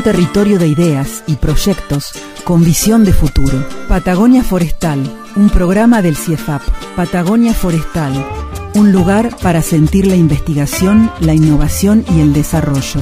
Un territorio de ideas y proyectos con visión de futuro. Patagonia Forestal, un programa del CIEFAP. Patagonia Forestal, un lugar para sentir la investigación, la innovación y el desarrollo.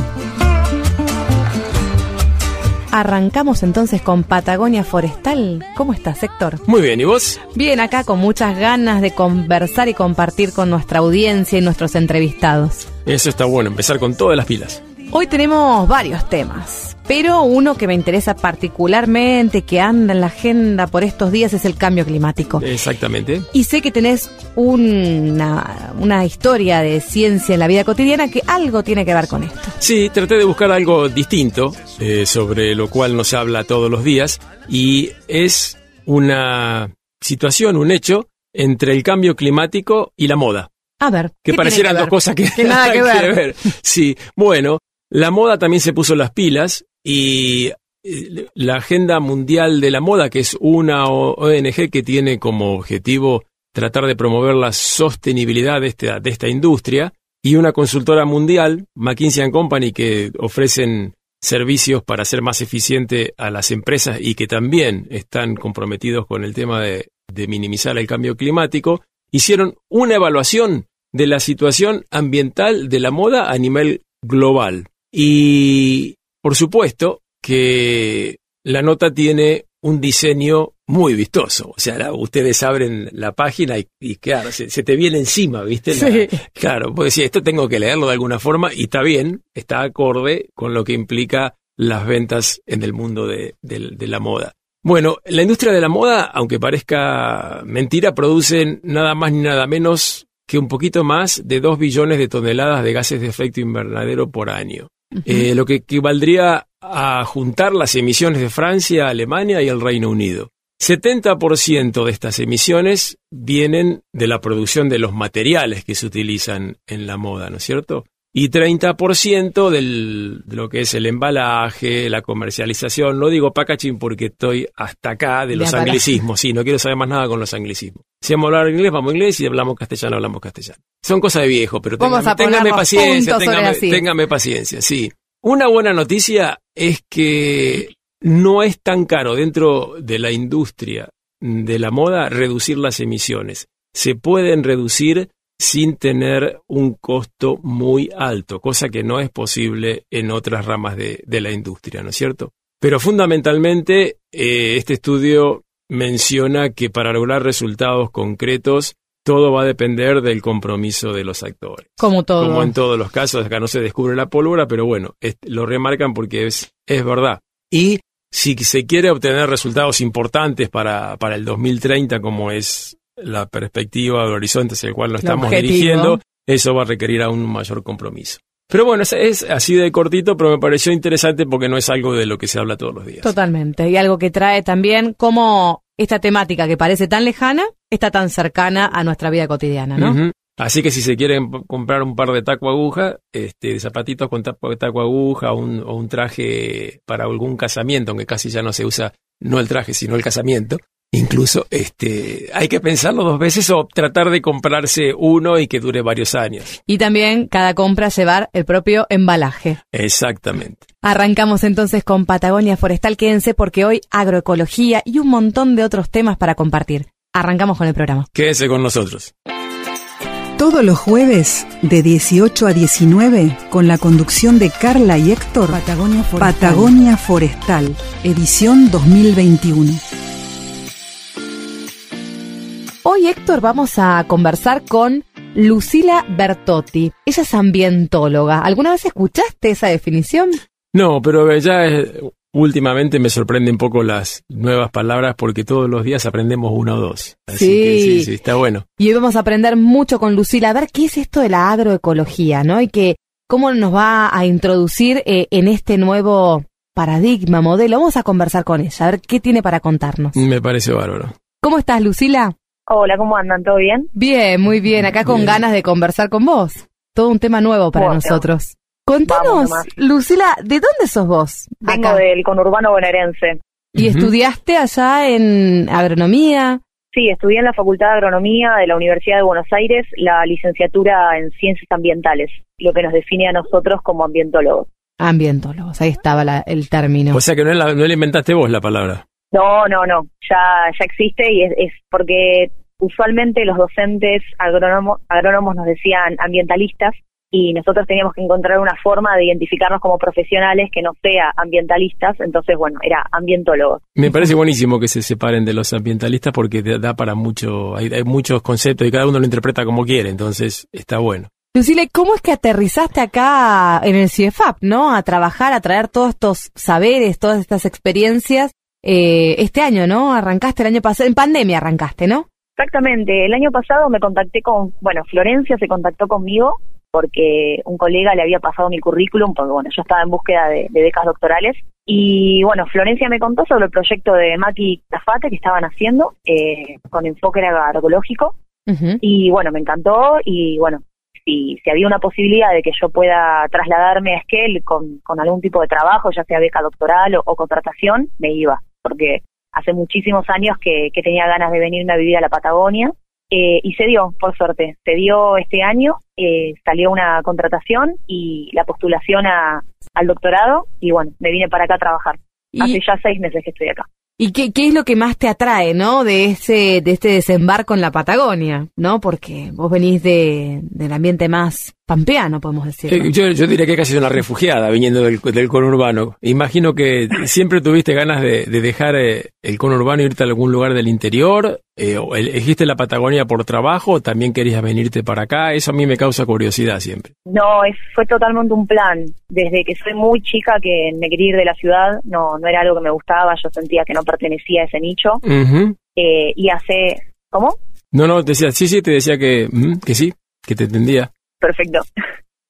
Arrancamos entonces con Patagonia Forestal. ¿Cómo estás, Héctor? Muy bien, ¿y vos? Bien, acá con muchas ganas de conversar y compartir con nuestra audiencia y nuestros entrevistados. Eso está bueno, empezar con todas las pilas. Hoy tenemos varios temas, pero uno que me interesa particularmente, que anda en la agenda por estos días, es el cambio climático. Exactamente. Y sé que tenés una, una historia de ciencia en la vida cotidiana que algo tiene que ver con esto. Sí, traté de buscar algo distinto, eh, sobre lo cual no se habla todos los días, y es una situación, un hecho, entre el cambio climático y la moda. A ver. Que ¿qué parecieran dos cosas que, Que nada que ver. Sí, bueno, la moda también se puso las pilas y eh, la Agenda Mundial de la Moda, que es una ONG que tiene como objetivo tratar de promover la sostenibilidad de esta, de esta industria, y una consultora mundial, McKinsey & Company, que ofrecen servicios para hacer más eficiente a las empresas y que también están comprometidos con el tema de, de minimizar el cambio climático, hicieron una evaluación de la situación ambiental de la moda a nivel global. Y por supuesto que la nota tiene un diseño muy vistoso. O sea, la- ustedes abren la página y, y claro, se, se te viene encima, ¿viste? La- Sí. Claro, pues sí, esto tengo que leerlo de alguna forma y está bien, está acorde con lo que implica las ventas en el mundo de, del- de la moda. Bueno, la industria de la moda, aunque parezca mentira, produce nada más ni nada menos que un poquito más de 2 billones de toneladas de gases de efecto invernadero por año. Eh, lo que equivaldría a juntar las emisiones de Francia, Alemania y el Reino Unido. 70% de estas emisiones vienen de la producción de los materiales que se utilizan en la moda, ¿no es cierto? Y 30% del, de lo que es el embalaje, la comercialización. No digo packaging porque estoy hasta acá de los anglicismos. Sí, no quiero saber más nada con los anglicismos. Si vamos a hablar inglés, vamos inglés. Si hablamos castellano, hablamos castellano. Son cosas de viejo, pero téngame, a téngame paciencia, téngame paciencia, sí. Una buena noticia es que no es tan caro dentro de la industria de la moda reducir las emisiones. Se pueden reducir sin tener un costo muy alto, cosa que no es posible en otras ramas de, de la industria, ¿no es cierto? Pero fundamentalmente eh, este estudio menciona que para lograr resultados concretos todo va a depender del compromiso de los actores. Como todo. Como en todos los casos, acá no se descubre la pólvora, pero bueno, es- lo remarcan porque es, es verdad. Y si se quiere obtener resultados importantes para, para el 2030, como es la perspectiva del horizonte hacia el cual nos El estamos objetivo. dirigiendo, eso va a requerir aún un mayor compromiso. Pero bueno, es, es así de cortito, pero me pareció interesante porque no es algo de lo que se habla todos los días. Totalmente. Y algo que trae también como esta temática que parece tan lejana está tan cercana a nuestra vida cotidiana, ¿no? Así que si se quieren comprar un par de taco aguja, este, de zapatitos con taco, taco aguja, un, o un traje para algún casamiento, aunque casi ya no se usa, no el traje, sino el casamiento, incluso, este, hay que pensarlo dos veces o tratar de comprarse uno y que dure varios años. Y también cada compra llevar el propio embalaje. Exactamente. Arrancamos entonces con Patagonia Forestal. Quédense porque hoy agroecología y un montón de otros temas para compartir. Arrancamos con el programa. Quédense con nosotros. Todos los jueves, de 18 a 19, con la conducción de Carla y Héctor, Patagonia Forestal, Patagonia Forestal edición 2021. Hoy, Héctor, vamos a conversar con Lucila Bertotti. Ella es ambientóloga. ¿Alguna vez escuchaste esa definición? No, pero ya últimamente me sorprenden un poco las nuevas palabras porque todos los días aprendemos una o dos. Así Sí. que sí, sí, está bueno. Y hoy vamos a aprender mucho con Lucila a ver qué es esto de la agroecología, ¿no? Y que cómo nos va a introducir eh, en este nuevo paradigma, modelo. Vamos a conversar con ella, a ver qué tiene para contarnos. Me parece bárbaro. ¿Cómo estás, Lucila? Hola, ¿cómo andan? ¿Todo bien? Bien, muy bien. Acá con Bien. ganas de conversar con vos. Todo un tema nuevo para Bueno. nosotros. Contanos. Lucila, ¿de dónde sos vos? Vengo Acá. del conurbano bonaerense. ¿Y estudiaste allá en agronomía? Sí, estudié en la Facultad de Agronomía de la Universidad de Buenos Aires la licenciatura en Ciencias Ambientales, lo que nos define a nosotros como ambientólogos. Ambientólogos, ahí estaba la- el término. O sea que no la, no la inventaste vos la palabra. No, no, no, ya, ya existe y es, es porque usualmente los docentes agrónomos, agrónomos nos decían ambientalistas y nosotros teníamos que encontrar una forma de identificarnos como profesionales que no sea ambientalistas, entonces bueno, era ambientólogos. Me parece buenísimo que se separen de los ambientalistas porque da para mucho, hay, hay muchos conceptos y cada uno lo interpreta como quiere, entonces está bueno. Lucila, ¿y ¿cómo es que aterrizaste acá en el CIEFAP, no? A trabajar, a traer todos estos saberes, todas estas experiencias. Eh, este año, ¿no? Arrancaste el año pasado, en pandemia arrancaste, ¿no? Exactamente, el año pasado me contacté con, bueno, Florencia se contactó conmigo porque un colega le había pasado mi currículum, porque bueno, yo estaba en búsqueda de, de becas doctorales. Y bueno, Florencia me contó sobre el proyecto de Maki Tafate que estaban haciendo eh, con enfoque agroecológico. Ujú. Y bueno, me encantó y bueno, si, si había una posibilidad de que yo pueda trasladarme a Esquel con, con algún tipo de trabajo, ya sea beca doctoral o, o contratación, me iba, porque hace muchísimos años que, que tenía ganas de venirme a vivir a la Patagonia eh, y se dio, por suerte, se dio este año, eh, salió una contratación y la postulación a, al doctorado y bueno, me vine para acá a trabajar. Hace ¿Y, ya seis meses que estoy acá. y qué, qué es lo que más te atrae, no? De ese, de este desembarco en la Patagonia, ¿no? Porque vos venís de, del ambiente más pampeano, podemos decir. Eh, Yo, yo diría que casi una refugiada viniendo del, del conurbano. Imagino que siempre tuviste ganas de, de dejar eh, el conurbano e irte a algún lugar del interior. Eh, o elegiste la Patagonia por trabajo o también querías venirte para acá. Eso a mí me causa curiosidad siempre. No, es, fue totalmente un plan. Desde que soy muy chica que me quería ir de la ciudad, no, no era algo que me gustaba, yo sentía que no pertenecía a ese nicho. Eh, y hace... ¿Cómo? No, no, decía, sí, sí, te decía que, mm, que sí, que te entendía. Perfecto.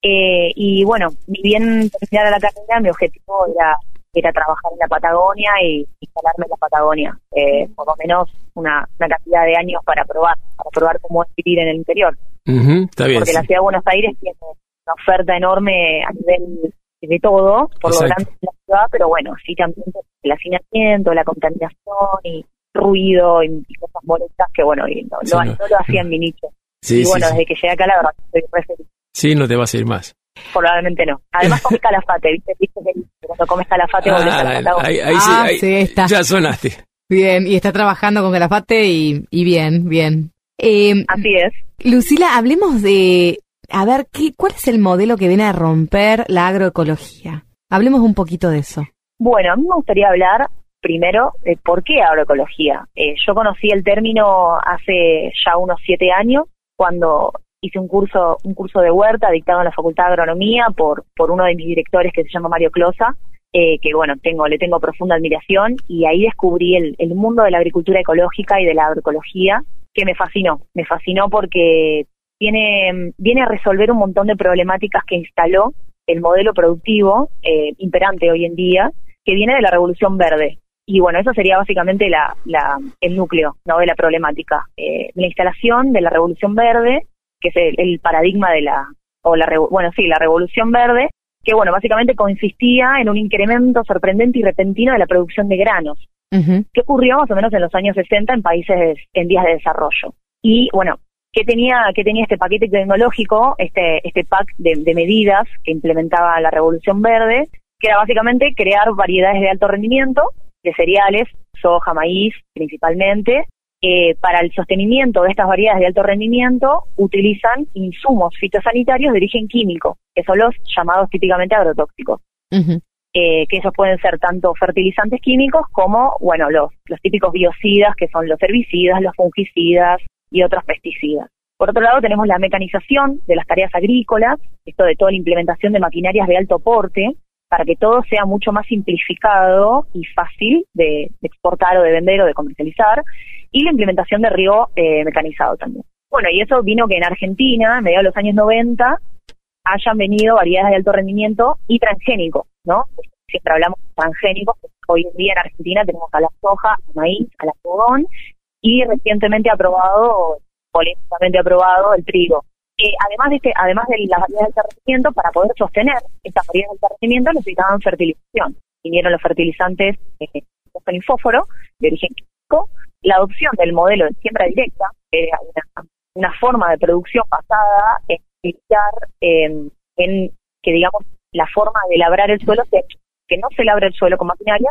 Eh, y bueno, ni bien terminara la carrera, mi objetivo era, era trabajar en la Patagonia y instalarme en la Patagonia. Eh, por lo menos una, una cantidad de años para probar, para probar cómo es vivir en el interior. Ujú, está bien. porque sí. la ciudad de Buenos Aires tiene una oferta enorme a nivel de todo, por lo grande de la ciudad, pero bueno, sí también el hacinamiento, la contaminación y ruido y, y cosas molestas que bueno, y no, Sí, no. no lo hacía en mi nicho. Sí, y sí, bueno, sí. desde que llegué acá la verdad estoy re feliz. Sí, no te vas a ir más. Probablemente no. Además comí calafate, ¿viste? ¿Viste que cuando comes calafate volvés a la Ah, Patagonia? ahí, ahí sí, Ah, ahí- sí, está. ya sonaste. Bien, y está trabajando con Calafate y, y bien, bien. Eh, Así es. Lucila, hablemos de, a ver, ¿qué, ¿cuál es el modelo que viene a romper la agroecología? Hablemos un poquito de eso. Bueno, a mí me gustaría hablar primero de por qué agroecología. Eh, yo conocí el término hace ya unos siete años, cuando hice un curso, un curso de huerta dictado en la Facultad de Agronomía por, por uno de mis directores que se llama Mario Closa, eh, que bueno, tengo, le tengo profunda admiración, y ahí descubrí el, el mundo de la agricultura ecológica y de la agroecología, que me fascinó. Me fascinó porque viene, viene a resolver un montón de problemáticas que instaló el modelo productivo eh, imperante hoy en día, que viene de la revolución verde. Y bueno, eso sería básicamente la, la, el núcleo ¿no? de la problemática. Eh, la instalación de la revolución verde, que es el, el paradigma de la, o la, bueno, sí, la revolución verde, que bueno, básicamente consistía en un incremento sorprendente y repentino de la producción de granos Ujú. que ocurrió más o menos en los años 60 en países en vías de desarrollo. Y bueno, ¿qué tenía, qué tenía este paquete tecnológico, este, este pack de, de medidas que implementaba la Revolución Verde? Que era básicamente crear variedades de alto rendimiento de cereales, soja, maíz principalmente. Eh, para el sostenimiento de estas variedades de alto rendimiento utilizan insumos fitosanitarios de origen químico, que son los llamados típicamente agrotóxicos eh, que esos pueden ser tanto fertilizantes químicos como, bueno, los, los típicos biocidas, que son los herbicidas, los fungicidas y otros pesticidas. Por otro lado, tenemos la mecanización de las tareas agrícolas, esto de toda la implementación de maquinarias de alto porte, para que todo sea mucho más simplificado y fácil de, de exportar o de vender o de comercializar, y la implementación de riego eh, mecanizado también. Bueno, y eso vino que en Argentina, a mediados de los años 90, hayan venido variedades de alto rendimiento y transgénicos, ¿no? Siempre hablamos de transgénicos, hoy en día en Argentina tenemos a la soja, al maíz, al algodón y recientemente aprobado, políticamente aprobado, el trigo. Eh, además de este, además de las variedades de alto rendimiento, para poder sostener estas variedades de alto rendimiento necesitaban fertilización. Vinieron los fertilizantes eh, y fósforo de origen químico, la adopción del modelo de siembra directa, que era una, una forma de producción basada en eh, en que digamos la forma de labrar el suelo se que no se labre el suelo con maquinaria,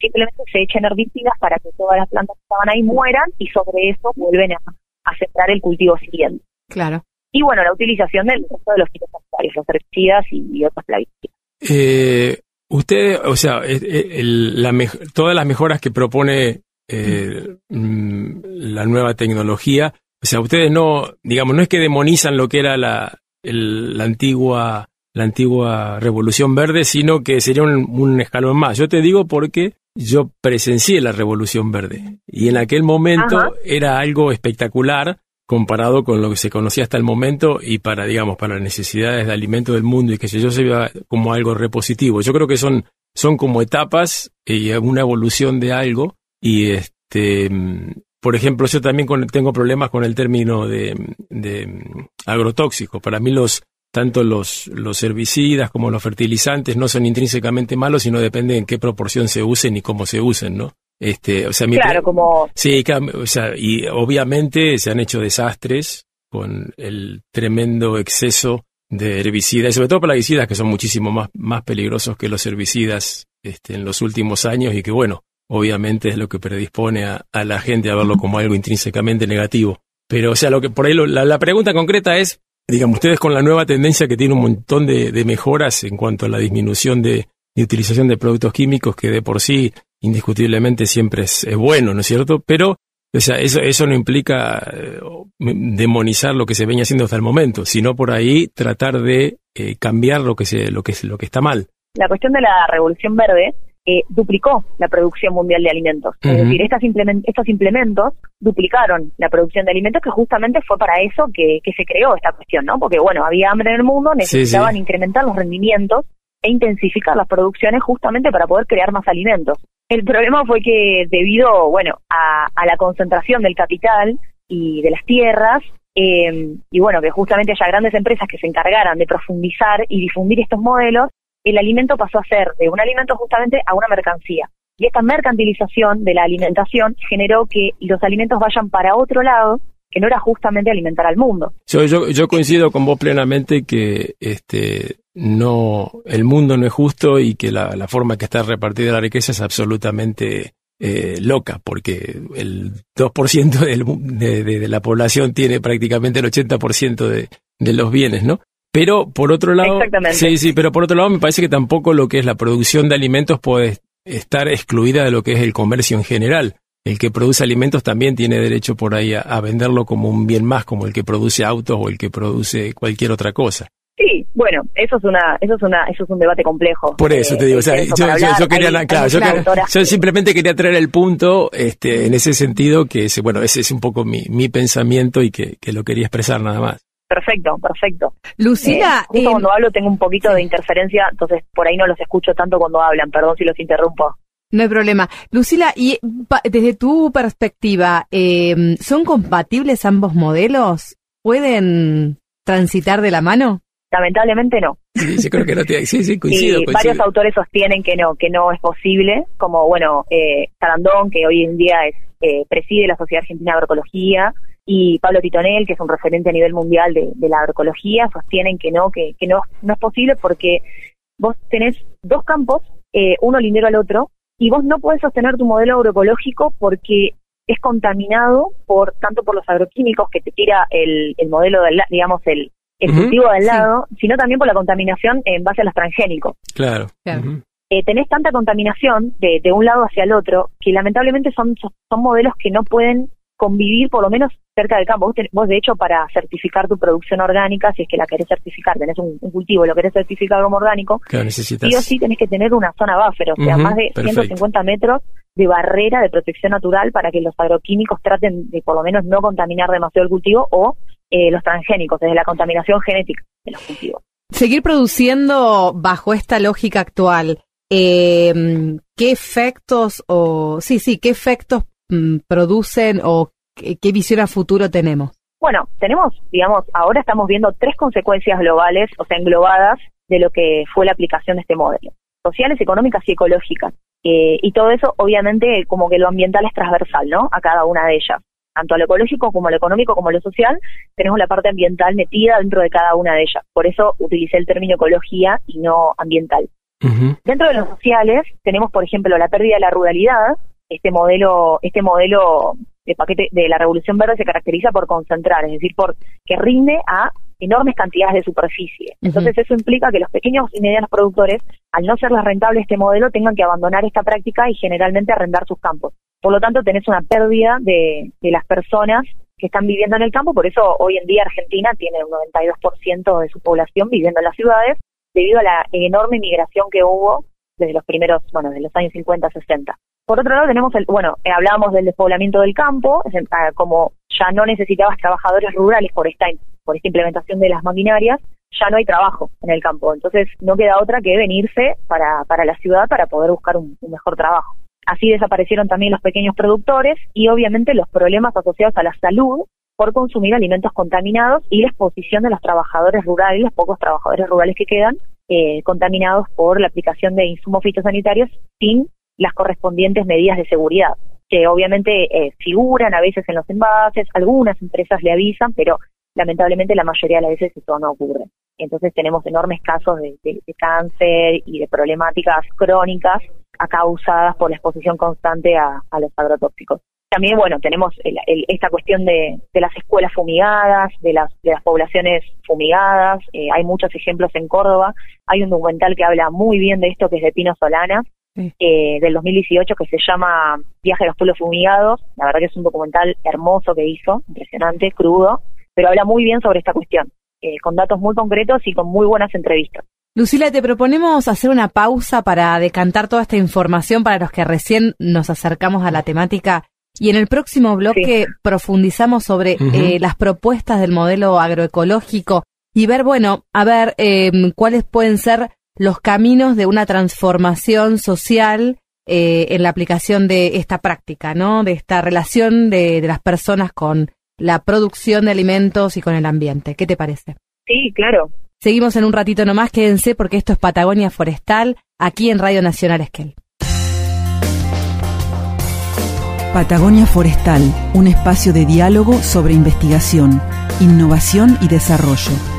simplemente se echen herbicidas para que todas las plantas que estaban ahí mueran y sobre eso vuelven a, a sembrar el cultivo siguiente. Claro. Y bueno, la utilización del resto de los fitosanitarios, los herbicidas y, otros plaguicidas. Eh, usted, o sea, la todas las mejoras que propone eh, mm, la nueva tecnología, o sea, ustedes no, digamos, no es que demonizan lo que era la, la antigua la antigua Revolución Verde, sino que sería un, escalón más. Yo te digo porque yo presencié la Revolución Verde y en aquel momento era algo espectacular comparado con lo que se conocía hasta el momento y para, digamos, para las necesidades de alimento del mundo y que yo se vea como algo repositivo. Yo creo que son, son como etapas y una evolución de algo y este, por ejemplo, yo también tengo problemas con el término de, de agrotóxico. Para mí los, tanto los, los herbicidas como los fertilizantes no son intrínsecamente malos, sino depende en qué proporción se usen y cómo se usen, ¿no? Este, o sea, claro, como... Sí, o sea, y obviamente se han hecho desastres con el tremendo exceso de herbicidas, y sobre todo plaguicidas que son muchísimo más, más peligrosos que los herbicidas este, en los últimos años y que, bueno, obviamente es lo que predispone a, a la gente a verlo como algo intrínsecamente negativo. Pero, o sea, lo que por ahí la, la pregunta concreta es, digamos, ustedes con la nueva tendencia que tiene un montón de, mejoras en cuanto a la disminución de, utilización de productos químicos, que de por sí indiscutiblemente siempre es, bueno, ¿no es cierto? Pero o sea, eso, eso no implica eh, demonizar lo que se venía haciendo hasta el momento, sino por ahí tratar de eh, cambiar lo que, se, lo, que, lo que está mal. La cuestión de la revolución verde eh, duplicó la producción mundial de alimentos. Es decir, estas estos implementos duplicaron la producción de alimentos, que justamente fue para eso que, se creó esta cuestión, ¿no? Porque, bueno, había hambre en el mundo, necesitaban incrementar los rendimientos e intensificar las producciones justamente para poder crear más alimentos. El problema fue que debido, bueno, a, la concentración del capital y de las tierras, eh, y bueno, que justamente haya grandes empresas que se encargaran de profundizar y difundir estos modelos, el alimento pasó a ser de un alimento justamente a una mercancía. Y esta mercantilización de la alimentación generó que los alimentos vayan para otro lado, que no era justamente alimentar al mundo. Yo, yo, coincido con vos plenamente que este, no, el mundo no es justo y que la, forma que está repartida la riqueza es absolutamente eh, loca, porque el 2% del, de, la población tiene prácticamente el 80% de, de los bienes, ¿no? Pero por otro lado, sí, sí, pero por otro lado me parece que tampoco lo que es la producción de alimentos puede estar excluida de lo que es el comercio en general. El que produce alimentos también tiene derecho por ahí a, venderlo como un bien más, como el que produce autos o el que produce cualquier otra cosa. Sí, bueno, eso es una, eso es una, eso es un debate complejo. Por eso te digo, o sea, yo, quería, claro, yo, simplemente quería traer el punto, este, en ese sentido que, bueno, ese es un poco mi, mi pensamiento y que lo quería expresar nada más. Perfecto, perfecto. Lucila, eh, justo cuando hablo tengo un poquito de interferencia, entonces por ahí no los escucho tanto cuando hablan, perdón si los interrumpo. No hay problema. Lucila, y desde tu perspectiva, eh, ¿son compatibles ambos modelos? ¿Pueden transitar de la mano? Lamentablemente no. Sí, creo que no tiene, sí, sí, coincido, y varios autores sostienen que no, que no es posible, como bueno, eh, Sarandón, que hoy en día es, eh, preside la Sociedad Argentina de Agroecología, y Pablo Titonel, que es un referente a nivel mundial de, la agroecología, sostienen que no, que, que no, no es posible porque vos tenés dos campos, eh, uno lindero al otro, y vos no podés sostener tu modelo agroecológico porque es contaminado por tanto por los agroquímicos que te tira el, el modelo del digamos el, el cultivo del lado, sino también por la contaminación en base a los transgénicos. Claro. Eh, tenés tanta contaminación de, de un lado hacia el otro que lamentablemente son, son modelos que no pueden convivir por lo menos cerca del campo. Vos, de hecho, para certificar tu producción orgánica, si es que la querés certificar, tenés un, cultivo y lo querés certificar como orgánico, sí o sí tenés que tener una zona buffer, o sea, más de 150 metros de barrera de protección natural para que los agroquímicos traten de por lo menos no contaminar demasiado el cultivo o eh, los transgénicos, desde la contaminación genética de los cultivos. Seguir produciendo bajo esta lógica actual, eh, ¿qué efectos o sí, sí, qué efectos mm, producen o qué, qué visión a futuro tenemos? Bueno, tenemos, digamos, ahora estamos viendo tres consecuencias globales, o sea, englobadas de lo que fue la aplicación de este modelo, sociales, económicas y ecológicas. Eh, y todo eso, obviamente, como que lo ambiental es transversal, ¿no? A cada una de ellas. Tanto a lo ecológico como a lo económico como a lo social, tenemos la parte ambiental metida dentro de cada una de ellas. Por eso utilicé el término ecología y no ambiental. Dentro de los sociales tenemos, por ejemplo, la pérdida de la ruralidad. Este modelo, este modelo de paquete de la revolución verde se caracteriza por concentrar, es decir, por que rinde a enormes cantidades de superficie. Entonces eso implica que los pequeños y medianos productores, al no serles rentable este modelo, tengan que abandonar esta práctica y generalmente arrendar sus campos. Por lo tanto, tenés una pérdida de, de las personas que están viviendo en el campo, por eso hoy en día Argentina tiene un 92% de su población viviendo en las ciudades, debido a la enorme migración que hubo desde los primeros, bueno, desde los años 50, 60. Por otro lado, tenemos el, bueno, eh, hablábamos del despoblamiento del campo, ah, como ya no necesitabas trabajadores rurales por esta, por esta implementación de las maquinarias, ya no hay trabajo en el campo. Entonces, no queda otra que venirse para, para la ciudad para poder buscar un, un mejor trabajo. Así desaparecieron también los pequeños productores y obviamente los problemas asociados a la salud por consumir alimentos contaminados y la exposición de los trabajadores rurales, los pocos trabajadores rurales que quedan, eh, contaminados por la aplicación de insumos fitosanitarios sin las correspondientes medidas de seguridad, que obviamente eh, figuran a veces en los envases, algunas empresas le avisan, pero lamentablemente la mayoría de las veces eso no ocurre. Entonces tenemos enormes casos de, cáncer y de problemáticas crónicas causadas por la exposición constante a, los agrotóxicos. También, bueno, tenemos el- esta cuestión de, de las escuelas fumigadas, de las, de las poblaciones fumigadas. eh, hay muchos ejemplos en Córdoba. Hay un documental que habla muy bien de esto, que es de Pino Solana, Sí. eh, del 2018, que se llama Viaje a los pueblos fumigados. La verdad que es un documental hermoso que hizo, impresionante, crudo, pero habla muy bien sobre esta cuestión, eh, con datos muy concretos y con muy buenas entrevistas. Lucila, te proponemos hacer una pausa para decantar toda esta información para los que recién nos acercamos a la temática y en el próximo bloque profundizamos sobre eh, las propuestas del modelo agroecológico y ver, bueno, a ver eh, cuáles pueden ser los caminos de una transformación social eh, en la aplicación de esta práctica, ¿no? De esta relación de, de las personas con la producción de alimentos y con el ambiente. ¿Qué te parece? Sí, claro. Seguimos en un ratito nomás, quédense porque esto es Patagonia Forestal, aquí en Radio Nacional Esquel. Patagonia Forestal, un espacio de diálogo sobre investigación, innovación y desarrollo.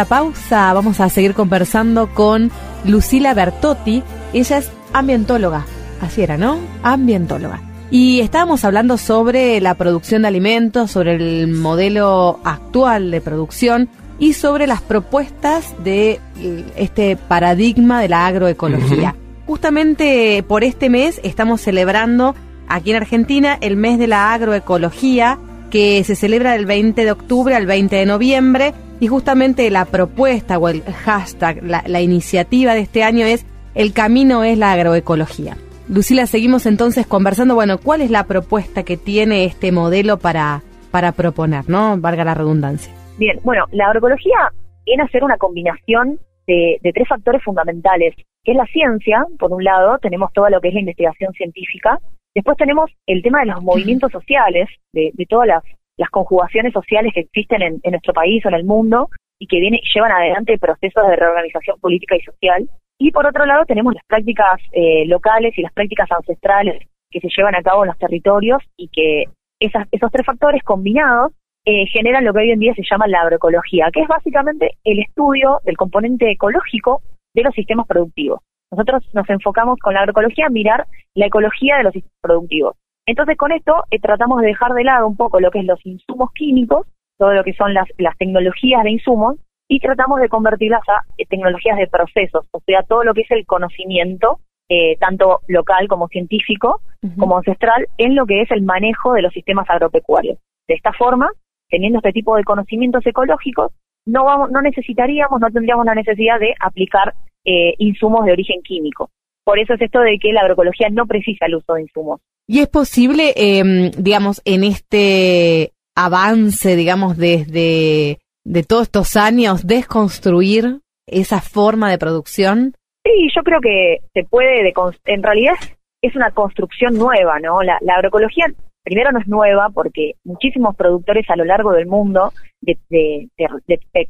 Esta pausa vamos a seguir conversando con Lucila Bertotti. Ella es ambientóloga. Así era, ¿no? Ambientóloga. Y estábamos hablando sobre la producción de alimentos, sobre el modelo actual de producción y sobre las propuestas de eh, este paradigma de la agroecología. Justamente por este mes estamos celebrando aquí en Argentina el mes de la agroecología que se celebra del 20 de octubre al 20 de noviembre y justamente la propuesta o el hashtag, la, la iniciativa de este año es El camino es la agroecología. Lucila, seguimos entonces conversando, bueno, ¿cuál es la propuesta que tiene este modelo para, para proponer, no? Valga la redundancia. Bien, bueno, la agroecología viene a ser una combinación de, de tres factores fundamentales, que es la ciencia, por un lado, tenemos todo lo que es la investigación científica, después tenemos el tema de los movimientos sociales, de, de todas las, las conjugaciones sociales que existen en, nuestro país o en el mundo y que viene, llevan adelante procesos de reorganización política y social, y por otro lado tenemos las prácticas eh, locales y las prácticas ancestrales que se llevan a cabo en los territorios y que esas, esos tres factores combinados eh, generan lo que hoy en día se llama la agroecología, que es básicamente el estudio del componente ecológico de los sistemas productivos. Nosotros nos enfocamos con la agroecología a mirar la ecología de los sistemas productivos. Entonces con esto eh, tratamos de dejar de lado un poco lo que es los insumos químicos, todo lo que son las, las tecnologías de insumos, y tratamos de convertirlas a eh, tecnologías de procesos, o sea, todo lo que es el conocimiento, eh, tanto local como científico, como ancestral, en lo que es el manejo de los sistemas agropecuarios. De esta forma, teniendo este tipo de conocimientos ecológicos, no, vamos, no necesitaríamos, no tendríamos la necesidad de aplicar eh, insumos de origen químico. Por eso es esto de que la agroecología no precisa el uso de insumos. Y es posible, eh, digamos, en este avance, digamos, desde de todos estos años desconstruir esa forma de producción? Sí, yo creo que se puede, en realidad es una construcción nueva, ¿no? La, agroecología primero no es nueva porque muchísimos productores a lo largo del mundo de,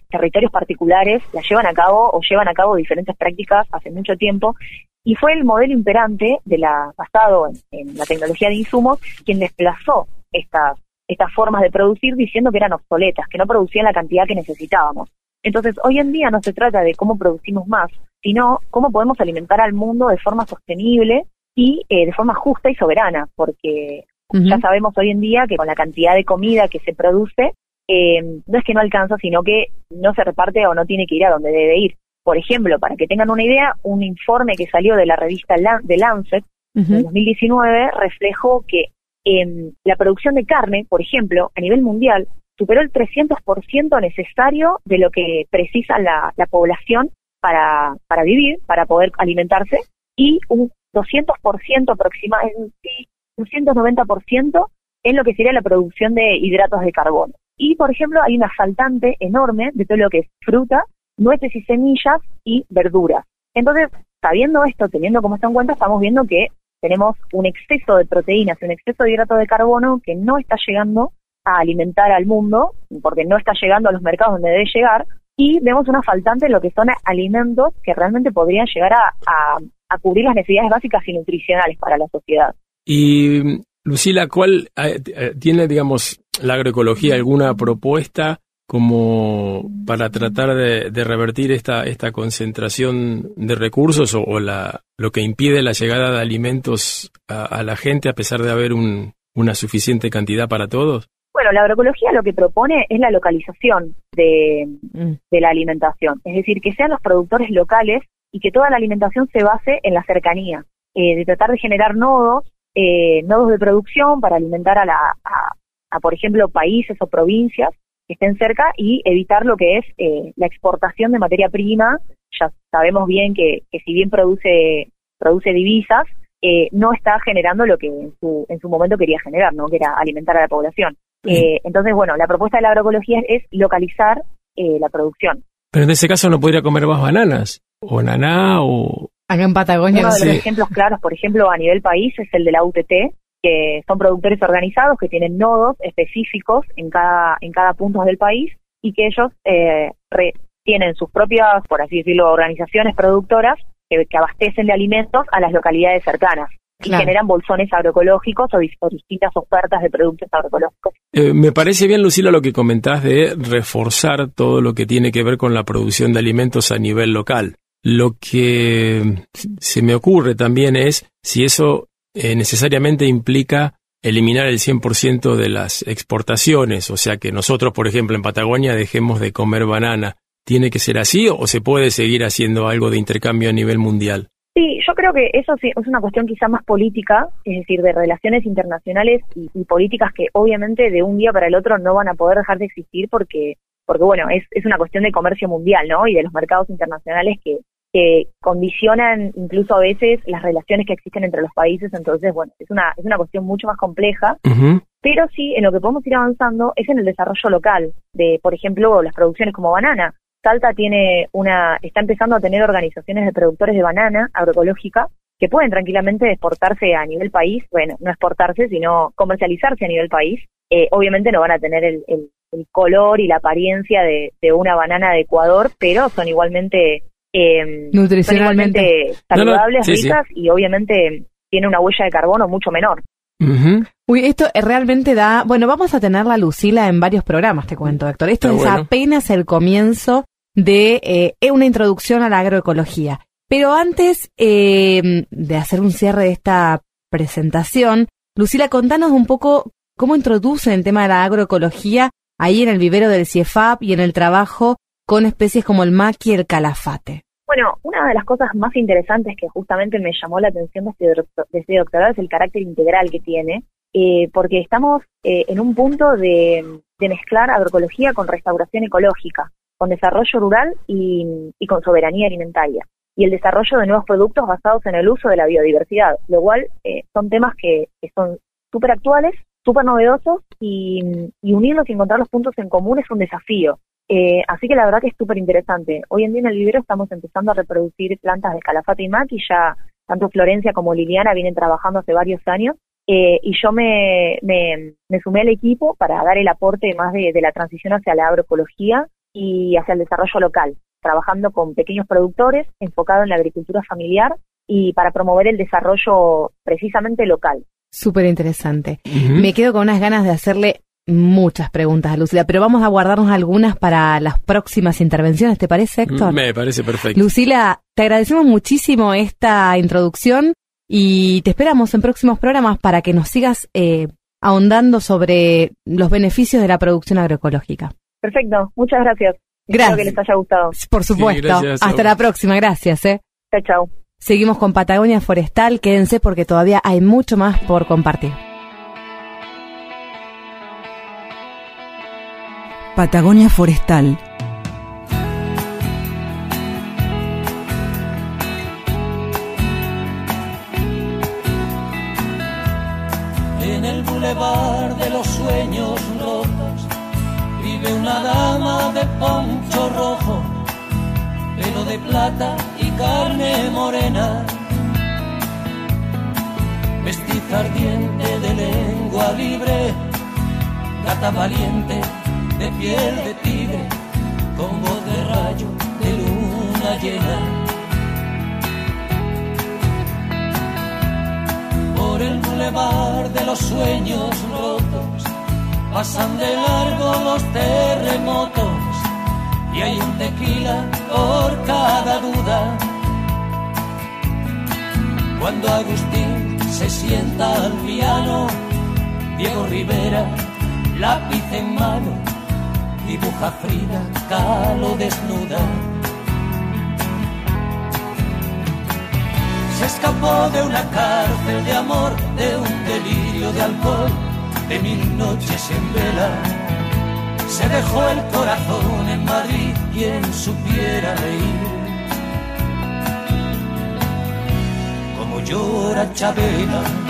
territorios particulares la llevan a cabo o llevan a cabo diferentes prácticas hace mucho tiempo y fue el modelo imperante de la basado en la tecnología de insumos quien desplazó estas estas formas de producir diciendo que eran obsoletas, que no producían la cantidad que necesitábamos. Entonces, hoy en día no se trata de cómo producimos más, sino cómo podemos alimentar al mundo de forma sostenible y eh, de forma justa y soberana, porque ya sabemos hoy en día que con la cantidad de comida que se produce, eh, no es que no alcanza, sino que no se reparte o no tiene que ir a donde debe ir. Por ejemplo, para que tengan una idea, un informe que salió de la revista de Lancet en 2019 reflejó que en la producción de carne, por ejemplo, a nivel mundial, superó el 300% necesario de lo que precisa la, población para, para vivir, para poder alimentarse, y un 200% aproximadamente, un 190% en lo que sería la producción de hidratos de carbono. Y, por ejemplo, hay una faltante enorme de todo lo que es fruta, nueces y semillas y verduras. Entonces, sabiendo esto, teniendo como esto en cuenta, estamos viendo que tenemos un exceso de proteínas un exceso de hidratos de carbono que no está llegando a alimentar al mundo, porque no está llegando a los mercados donde debe llegar, y vemos una faltante en lo que son alimentos que realmente podrían llegar a, a, cubrir las necesidades básicas y nutricionales para la sociedad. Y Lucila, ¿cuál eh, eh, tiene, digamos, la agroecología alguna propuesta como para tratar de, revertir esta, esta concentración de recursos o, la, lo que impide la llegada de alimentos a, la gente a pesar de haber una suficiente cantidad para todos? Bueno, la agroecología lo que propone es la localización de, mm. de la alimentación, es decir, que sean los productores locales y que toda la alimentación se base en la cercanía, eh, de tratar de generar nodos, eh, nodos de producción para alimentar a, la, a, por ejemplo, países o provincias que estén cerca y evitar lo que es eh, la exportación de materia prima. Ya sabemos bien que, que si bien produce, produce divisas, eh, no está generando lo que en su, en su momento quería generar, ¿no? que era alimentar a la población. Eh, entonces, bueno, la propuesta de la agroecología es, localizar la producción. Pero en ese caso no podría comer más bananas, o naná, o... Acá en Patagonia. Uno de los ejemplos claros, por ejemplo, a nivel país es el de la UTT, que son productores organizados que tienen nodos específicos en cada, en cada punto del país y que ellos eh, tienen sus propias, por así decirlo, organizaciones productoras que, abastecen de alimentos a las localidades cercanas. Claro. y generan bolsones agroecológicos o distintas ofertas de productos agroecológicos. Eh, me parece bien, Lucila, lo que comentás de reforzar todo lo que tiene que ver con la producción de alimentos a nivel local. Lo que se me ocurre también es si eso eh, necesariamente implica eliminar el 100% de las exportaciones, o sea que nosotros, por ejemplo, en Patagonia dejemos de comer banana. ¿Tiene que ser así o se puede seguir haciendo algo de intercambio a nivel mundial? Sí, yo creo que eso es una cuestión quizá más política, es decir, de relaciones internacionales y, y políticas que obviamente de un día para el otro no van a poder dejar de existir porque, porque bueno, es, es una cuestión de comercio mundial, ¿no? Y de los mercados internacionales que, que condicionan incluso a veces las relaciones que existen entre los países, entonces, bueno, es una, es una cuestión mucho más compleja, pero sí en lo que podemos ir avanzando es en el desarrollo local de, por ejemplo, las producciones como banana. Salta tiene una, está empezando a tener organizaciones de productores de banana agroecológica que pueden tranquilamente exportarse a nivel país, bueno, no exportarse, sino comercializarse a nivel país. Eh, obviamente no van a tener el, el- el color y la apariencia de, de una banana de Ecuador, pero son igualmente, eh, son Nutricionalmente. No, no, saludables, sí. ricas y obviamente tiene una huella de carbono mucho menor. Uy, esto eh, realmente da. Bueno, vamos a tenerla Lucila en varios programas, te cuento, Héctor. Esto Está es bueno. apenas el comienzo de eh, una introducción a la agroecología. Pero antes eh, de hacer un cierre de esta presentación, Lucila, contanos un poco cómo introduce el tema de la agroecología ahí en el vivero del CIEFAP y en el trabajo con especies como el maqui y el calafate. Bueno, una de las cosas más interesantes que justamente me llamó la atención de este, de este doctorado es el carácter integral que tiene, eh, porque estamos eh, en un punto de, mezclar agroecología con restauración ecológica, con desarrollo rural y, con soberanía alimentaria, y el desarrollo de nuevos productos basados en el uso de la biodiversidad, lo cual eh, son temas que, que son súper actuales, súper novedosos, y, y unirlos y encontrar los puntos en común es un desafío. Eh, así que la verdad que es súper interesante. Hoy en día en el vivero estamos empezando a reproducir plantas de calafate y maqui, ya tanto Florencia como Liliana vienen trabajando hace varios años, eh, y yo me, me, me sumé al equipo para dar el aporte más de, de la transición hacia la agroecología y hacia el desarrollo local, trabajando con pequeños productores, enfocado en la agricultura familiar y para promover el desarrollo precisamente local. Súper interesante. Me quedo con unas ganas de hacerle muchas preguntas a Lucila, pero vamos a guardarnos algunas para las próximas intervenciones, ¿te parece, Héctor? Me parece perfecto. Lucila, te agradecemos muchísimo esta introducción y te esperamos en próximos programas para que nos sigas eh, ahondando sobre los beneficios de la producción agroecológica. Perfecto, muchas gracias. Gracias. Espero que les haya gustado. Por supuesto. Hasta la próxima, gracias. ¿eh? Chao, chao. Seguimos con Patagonia Forestal, quédense porque todavía hay mucho más por compartir. Patagonia Forestal. En el bulevar de los sueños rotos vive una dama de poncho rojo, pelo de plata y carne morena, mestiza ardiente de lengua libre, gata valiente de piel de tigre, con voz de rayo de luna llena. por el bulevar de los sueños rotos. Pasan de largo los terremotos y hay un tequila por cada duda. Cuando Agustín se sienta al piano, Diego Rivera, lápiz en mano, dibuja Frida Kahlo desnuda. Se escapó de una cárcel de amor, de un delirio de alcohol, de mil noches en vela. Se dejó el corazón en Madrid, quien supiera reír. Como llora Chabela.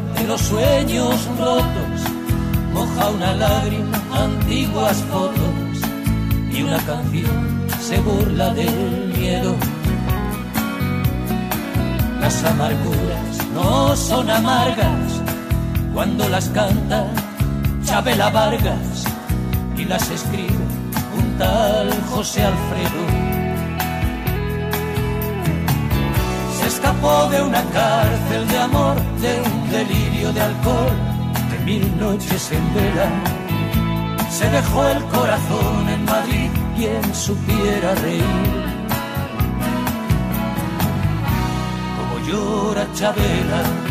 los sueños rotos, moja una lágrima, antiguas fotos y una canción se burla del miedo. Las amarguras no son amargas cuando las canta Chabela Vargas y las escribe un tal José Alfredo. Escapó de una cárcel de amor, de un delirio de alcohol, de mil noches en vela. Se dejó el corazón en Madrid, quien supiera reír. Como llora Chabela.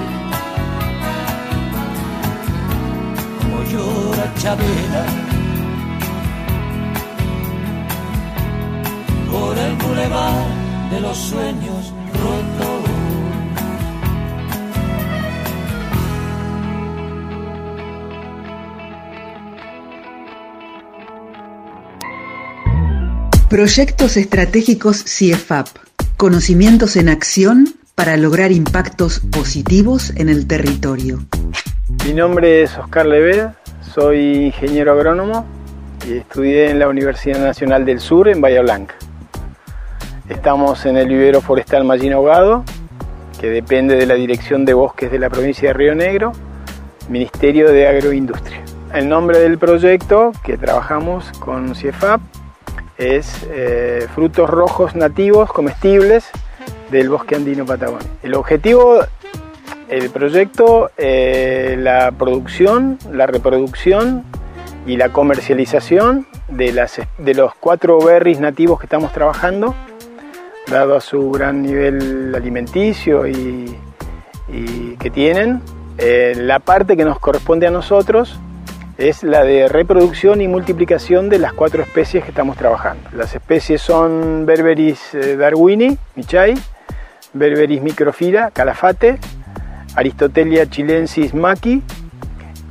Llora Chabela por el bulevar de los sueños rotos. Proyectos estratégicos CIEFAP. Conocimientos en acción para lograr impactos positivos en el territorio. Mi nombre es Oscar Leved, soy ingeniero agrónomo y estudié en la Universidad Nacional del Sur en Bahía Blanca. Estamos en el vivero forestal Mallín Ahogado, que depende de la Dirección de Bosques de la provincia de Río Negro, Ministerio de Agroindustria. El nombre del proyecto que trabajamos con CIEFAP es eh, Frutos Rojos Nativos Comestibles del Bosque Andino Patagónico. El objetivo el proyecto, eh, la producción, la reproducción y la comercialización de, las, de los cuatro berries nativos que estamos trabajando, dado a su gran nivel alimenticio y, y que tienen. Eh, la parte que nos corresponde a nosotros es la de reproducción y multiplicación de las cuatro especies que estamos trabajando. Las especies son Berberis eh, darwini, michai, Berberis microfila, calafate, Aristotelia chilensis maki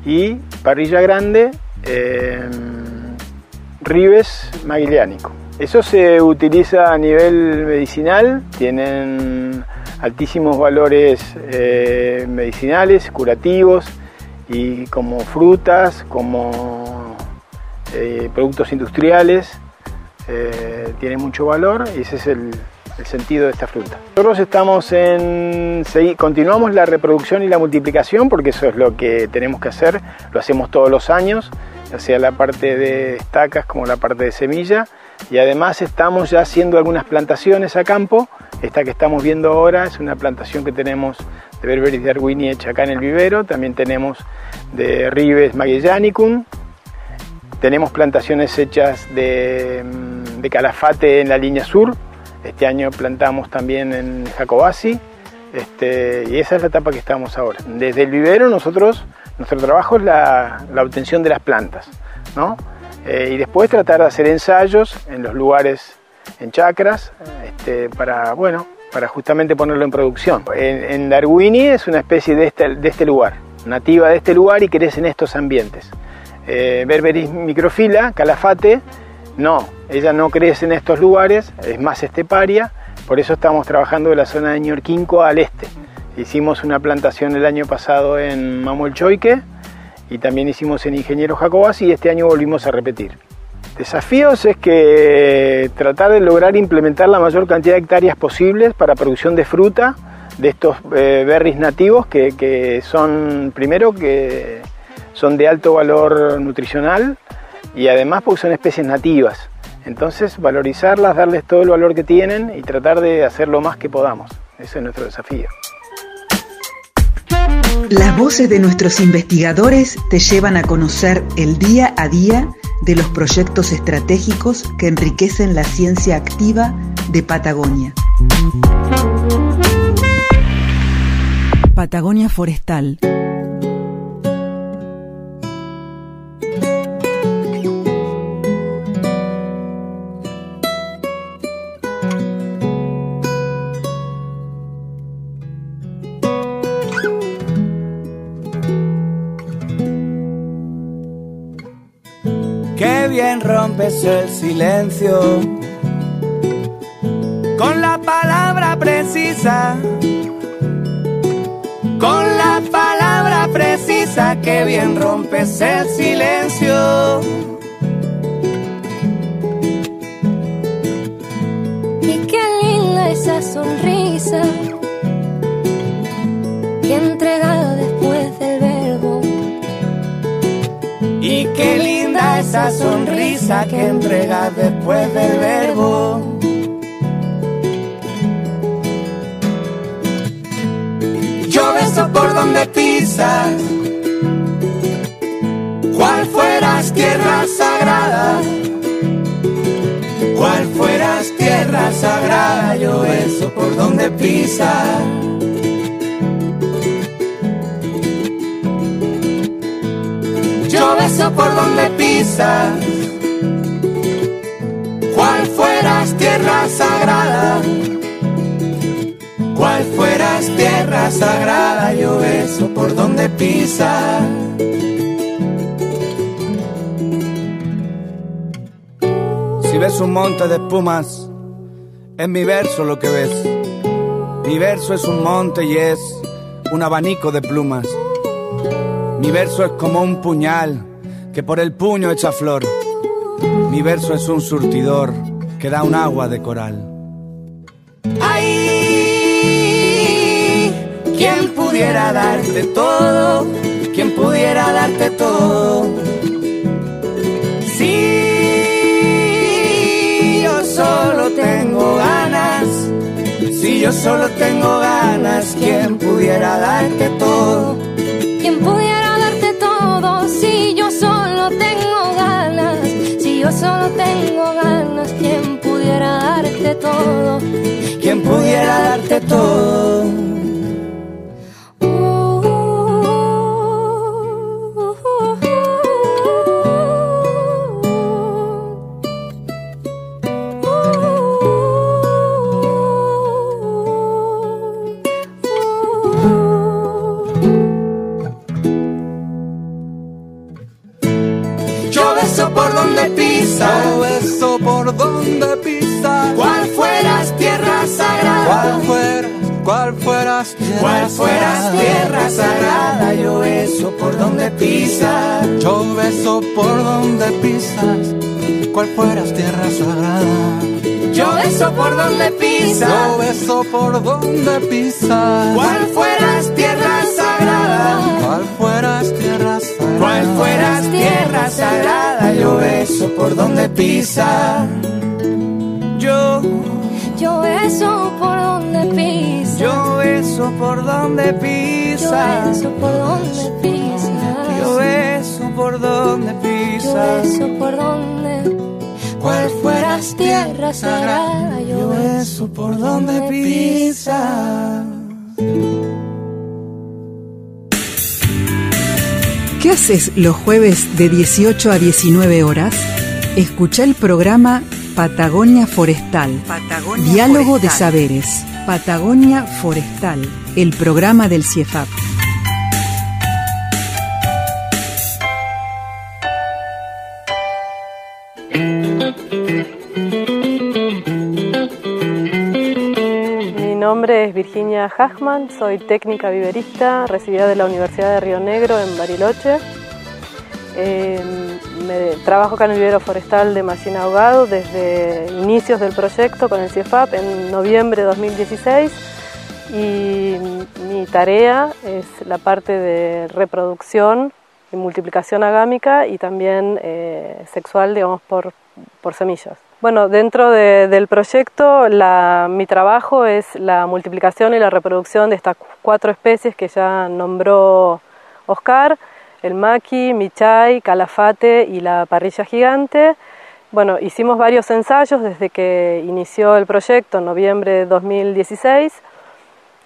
y parrilla grande eh, Ribes maguilianico. Eso se utiliza a nivel medicinal, tienen altísimos valores eh, medicinales, curativos y como frutas, como eh, productos industriales, eh, tiene mucho valor y ese es el, el sentido de esta fruta. Nosotros estamos en, continuamos la reproducción y la multiplicación porque eso es lo que tenemos que hacer, lo hacemos todos los años, ya sea la parte de estacas como la parte de semilla. Y además estamos ya haciendo algunas plantaciones a campo, esta que estamos viendo ahora es una plantación que tenemos de Berberis darwini hecha acá en el vivero, también tenemos de Ribes magellanicum, tenemos plantaciones hechas de, mm, de calafate en la línea sur. Este año plantamos también en Jacobasi. Este, y esa es la etapa que estamos ahora. Desde el vivero nosotros, nuestro trabajo es la, la obtención de las plantas. ¿no? Eh, y después tratar de hacer ensayos en los lugares, en chacras, este, para, bueno, para justamente ponerlo en producción. En, en Darwini es una especie de este, de este lugar, nativa de este lugar y crece en estos ambientes. Eh, Berberis microfila, calafate, no, ella no crece en estos lugares, es más esteparia, por eso estamos trabajando de la zona de Ñorquinco al este. Hicimos una plantación el año pasado en Mamolchoique y también hicimos en Ingeniero Jacobas y este año volvimos a repetir. Desafíos es que tratar de lograr implementar la mayor cantidad de hectáreas posibles para producción de fruta de estos eh, berries nativos que, que son, primero, que son de alto valor nutricional y además porque son especies nativas. Entonces, valorizarlas, darles todo el valor que tienen y tratar de hacer lo más que podamos. Ese es nuestro desafío. Las voces de nuestros investigadores te llevan a conocer el día a día de los proyectos estratégicos que enriquecen la ciencia activa de Patagonia. Patagonia Forestal rompes el silencio con la palabra precisa, con la palabra precisa que bien rompes el silencio. Y qué linda esa sonrisa que entregada después del verbo. Y qué linda esa sonrisa que entregas después del verbo. Yo beso por donde pisas, cual fueras tierra sagrada, cual fueras tierra sagrada, yo beso por donde pisas. Beso por donde pisas, cual fueras tierra sagrada, cual fueras tierra sagrada, yo beso por donde pisas. Si ves un monte de espumas, es mi verso lo que ves. Mi verso es un monte y es un abanico de plumas. Mi verso es como un puñal que por el puño echa flor. Mi verso es un surtidor que da un agua de coral. ¡Ay! ¿Quién pudiera darte todo? ¿Quién pudiera darte todo? Si yo solo tengo ganas, si yo solo tengo ganas, ¿quién pudiera darte todo? Solo tengo ganas, ¿quién pudiera darte todo? ¿Quién pudiera darte todo? Cual fueras tierra sagrada. Yo beso por donde pisas. Yo beso por donde pisas. Cual fueras tierra sagrada. Yo beso por donde pisas. Yo beso por donde pisas. Cual fueras tierra sagrada. Cual fueras tierra sagrada. Cual fueras tierra sagrada. Yo beso por donde pisas. Yo, Yo beso por donde Yo pisas. beso por donde pisas. Yo beso por donde Yo pisas. beso por donde cual fueras tierra sagrada. Yo Yo beso por donde pisas. ¿Qué haces los jueves de 18 a 19 horas? Escucha el programa Patagonia Forestal. Diálogo de Saberes. Patagonia Forestal. El programa del CIEFAP. Mi nombre es Virginia Hachman, soy técnica viverista, recibida de la Universidad de Río Negro en Bariloche. Me, trabajo acá en el vivero forestal de Macina Ahogado desde inicios del proyecto con el CIEFAP en noviembre de 2016 y mi tarea es la parte de reproducción y multiplicación agámica y también eh, sexual, digamos, por, por semillas. Bueno, dentro de, del proyecto la, mi trabajo es la multiplicación y la reproducción de estas cuatro especies que ya nombró Oscar, el maqui, michay, calafate y la parrilla gigante. Bueno, hicimos varios ensayos desde que inició el proyecto en noviembre de 2016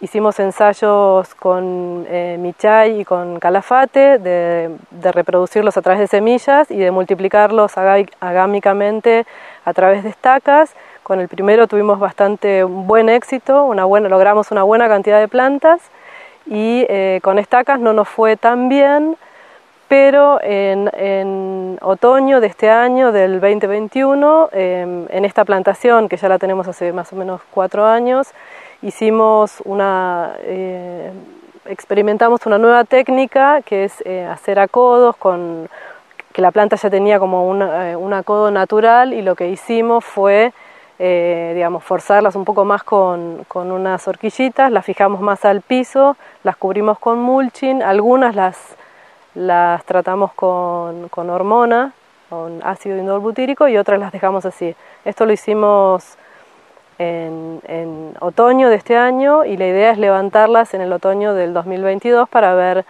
Hicimos ensayos con eh, Michay y con Calafate de, reproducirlos a través de semillas y de multiplicarlos agámicamente a través de estacas. Con el primero tuvimos bastante buen éxito, una buena, logramos una buena cantidad de plantas y eh, con estacas no nos fue tan bien, pero en, otoño de este año, del 2021, em, en esta plantación que ya la tenemos hace más o menos cuatro años, hicimos una, eh, experimentamos una nueva técnica que es eh, hacer acodos con que la planta ya tenía como un, eh, un acodo natural y lo que hicimos fue digamos, forzarlas un poco más con, con, unas horquillitas, las fijamos más al piso, las cubrimos con mulching, algunas las, las tratamos con, con hormona, con ácido indolbutírico y otras las dejamos así. Esto lo hicimos en, otoño de este año y la idea es levantarlas en el otoño del 2022 para ver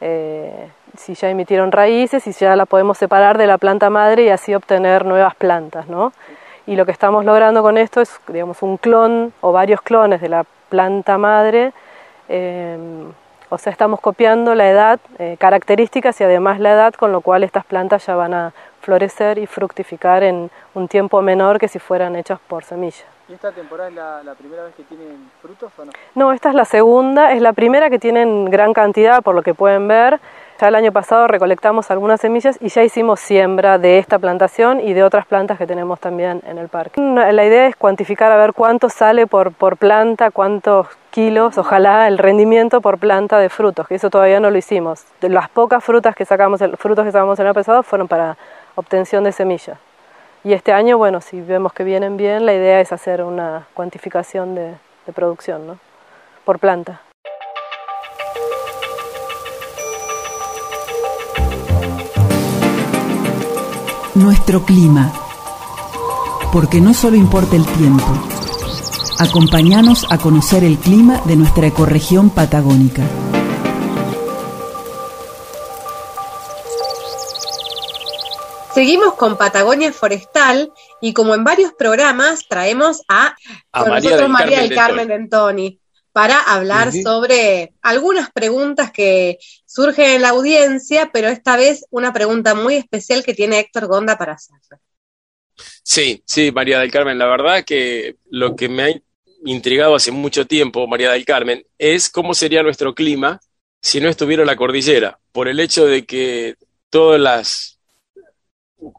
eh, si ya emitieron raíces y si ya la podemos separar de la planta madre y así obtener nuevas plantas, ¿no? Y lo que estamos logrando con esto es, digamos, un clon o varios clones de la planta madre, eh, o sea, estamos copiando la edad, eh, características y además la edad, con lo cual estas plantas ya van a florecer y fructificar en un tiempo menor que si fueran hechas por semilla. ¿Y esta temporada es la, primera vez que tienen frutos o no? No, esta es la segunda, es la primera que tienen gran cantidad por lo que pueden ver. Ya el año pasado recolectamos algunas semillas y ya hicimos siembra de esta plantación y de otras plantas que tenemos también en el parque. La idea es cuantificar a ver cuánto sale por, planta, cuántos kilos, ojalá el rendimiento por planta de frutos, que eso todavía no lo hicimos. Las pocas frutas que sacamos, frutos que sacamos el año pasado fueron para obtención de semillas. Y este año, bueno, si vemos que vienen bien, la idea es hacer una cuantificación de, producción, ¿no? Por planta. Nuestro clima. Porque no solo importa el tiempo. Acompáñanos a conocer el clima de nuestra ecorregión patagónica. Seguimos con Patagonia Forestal y como en varios programas traemos a, María nosotros María del Carmen Dentoni para hablar sobre algunas preguntas que surgen en la audiencia, pero esta vez una pregunta muy especial que tiene Héctor Gonda para hacer. Sí, sí, María del Carmen, la verdad que lo que me ha intrigado hace mucho tiempo, María del Carmen, es cómo sería nuestro clima si no estuviera la cordillera, por el hecho de que todas las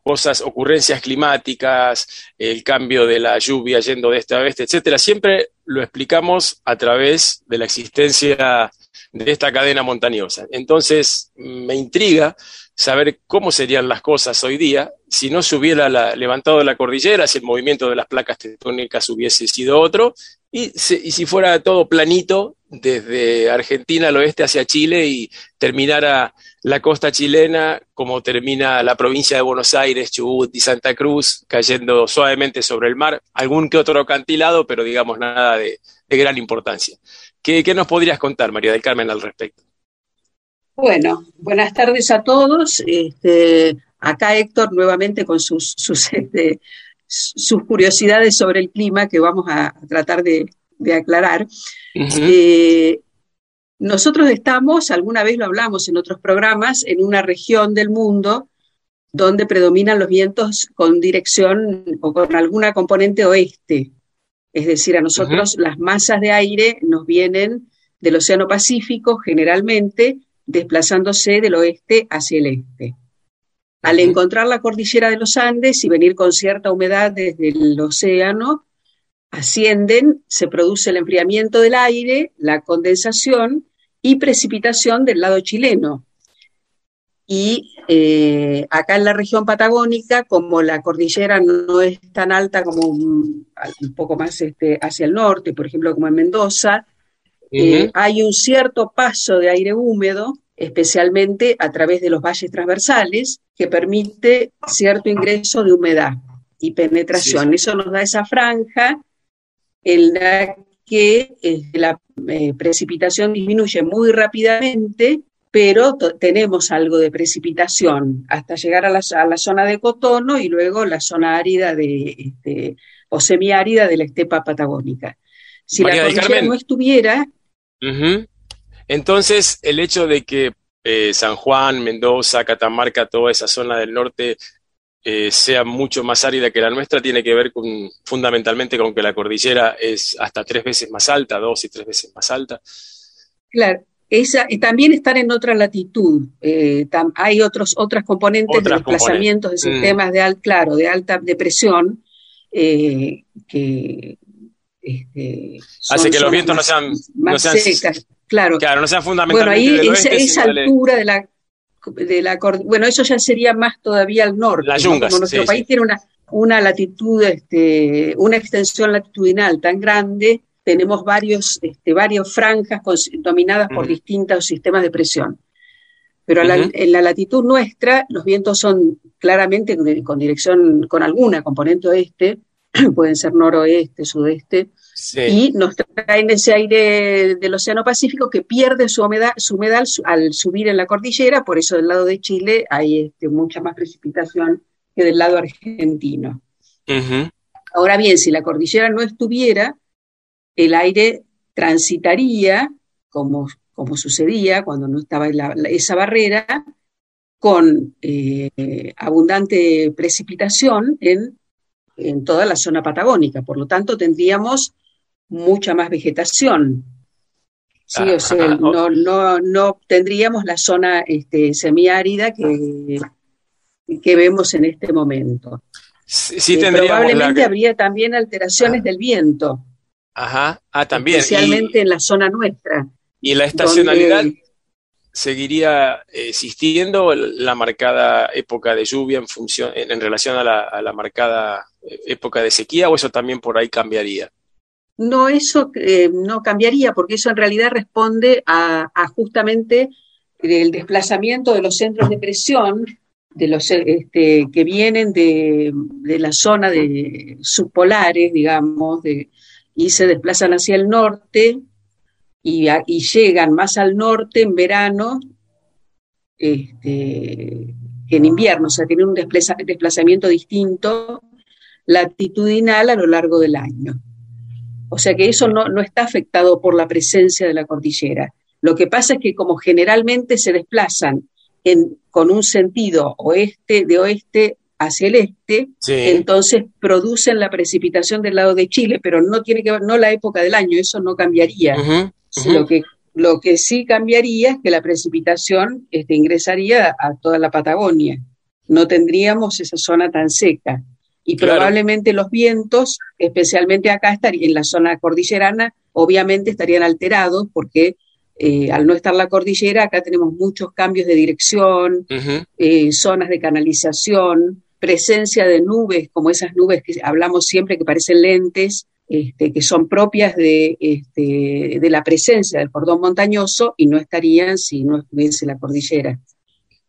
cosas, ocurrencias climáticas, el cambio de la lluvia yendo de este a oeste, etcétera, siempre lo explicamos a través de la existencia de esta cadena montañosa. Entonces, me intriga saber cómo serían las cosas hoy día si no se hubiera levantado la cordillera, si el movimiento de las placas tectónicas hubiese sido otro, y, y si fuera todo planito desde Argentina al oeste hacia Chile y terminara la costa chilena, como termina la provincia de Buenos Aires, Chubut y Santa Cruz, cayendo suavemente sobre el mar, algún que otro acantilado, pero digamos nada de, gran importancia. ¿Qué, nos podrías contar, María del Carmen, al respecto? Bueno, buenas tardes a todos. Este, acá Héctor nuevamente con sus, sus, este, sus curiosidades sobre el clima que vamos a, tratar de, aclarar. Nosotros estamos, alguna vez lo hablamos en otros programas, en una región del mundo donde predominan los vientos con dirección o con alguna componente oeste. Es decir, a nosotros las masas de aire nos vienen del Océano Pacífico generalmente desplazándose del oeste hacia el este. Al encontrar la cordillera de los Andes y venir con cierta humedad desde el océano, ascienden, se produce el enfriamiento del aire, la condensación y precipitación del lado chileno. Y eh, acá en la región patagónica, como la cordillera no es tan alta como un, poco más este, hacia el norte, por ejemplo, como en Mendoza, eh, hay un cierto paso de aire húmedo especialmente a través de los valles transversales, que permite cierto ingreso de humedad y penetración. Eso nos da esa franja en la que eh, la eh, precipitación disminuye muy rápidamente, pero tenemos algo de precipitación hasta llegar a la, zona de Cotono y luego la zona árida de, este, o semiárida de la estepa patagónica. Si la cordillera no estuviera... Entonces, el hecho de que eh, San Juan, Mendoza, Catamarca, toda esa zona del norte eh, sea mucho más árida que la nuestra tiene que ver con, fundamentalmente con que la cordillera es hasta tres veces más alta, dos y tres veces más alta. Claro, esa, también estar en otra latitud. Eh, hay otros, otras componentes de desplazamientos de mm. sistemas de, claro, de alta depresión eh, que este, hace que los vientos no sean, más secas. Claro. claro, no sean fundamentalmente Bueno, ahí esa altura de la de la bueno, eso ya sería más todavía al norte. Como nuestro país tiene una, una latitud, este, una extensión latitudinal tan grande, tenemos varios, este, varias franjas dominadas por distintos sistemas de presión. Pero en la latitud nuestra, los vientos son claramente con dirección, con alguna componente oeste, pueden ser noroeste, sudeste, y nos traen ese aire del Océano Pacífico que pierde su humedad, su humedad al subir en la cordillera, por eso del lado de Chile hay este, mucha más precipitación que del lado argentino. Ahora bien, si la cordillera no estuviera, el aire transitaría, como, como sucedía cuando no estaba esa barrera, con eh, abundante precipitación en, en toda la zona patagónica. Por lo tanto, tendríamos mucha más vegetación. Sí, o sea, no, no, no tendríamos la zona este, semiárida que, que vemos en este momento. Sí, eh, probablemente habría también alteraciones ah. del viento. Ajá, ah, también. Especialmente en la zona nuestra. ¿Y la estacionalidad seguiría existiendo la marcada época de lluvia en, función, en, relación a la, a la marcada eh, época de sequía o eso también por ahí cambiaría? No, eso eh, no cambiaría, porque eso en realidad responde a, justamente el desplazamiento de los centros de presión de los este, que vienen de, la zona de subpolares, digamos, y se desplazan hacia el norte y, llegan más al norte en verano este, en invierno, o sea, tienen un desplazamiento distinto latitudinal a lo largo del año. O sea que eso no, está afectado por la presencia de la cordillera. Lo que pasa es que como generalmente se desplazan en, con un sentido oeste de oeste hacia el este, entonces producen la precipitación del lado de Chile, pero no tiene que ver, no la época del año, eso no cambiaría. Lo, que, lo que sí cambiaría es que la precipitación este, ingresaría a toda la Patagonia. No tendríamos esa zona tan seca y probablemente los vientos, especialmente acá estaría en la zona cordillerana, obviamente estarían alterados porque eh, al no estar la cordillera, acá tenemos muchos cambios de dirección, eh, zonas de canalización, presencia de nubes, como esas nubes que hablamos siempre que parecen lentes, este, que son propias de, este, de la presencia del cordón montañoso y no estarían si no estuviese la cordillera.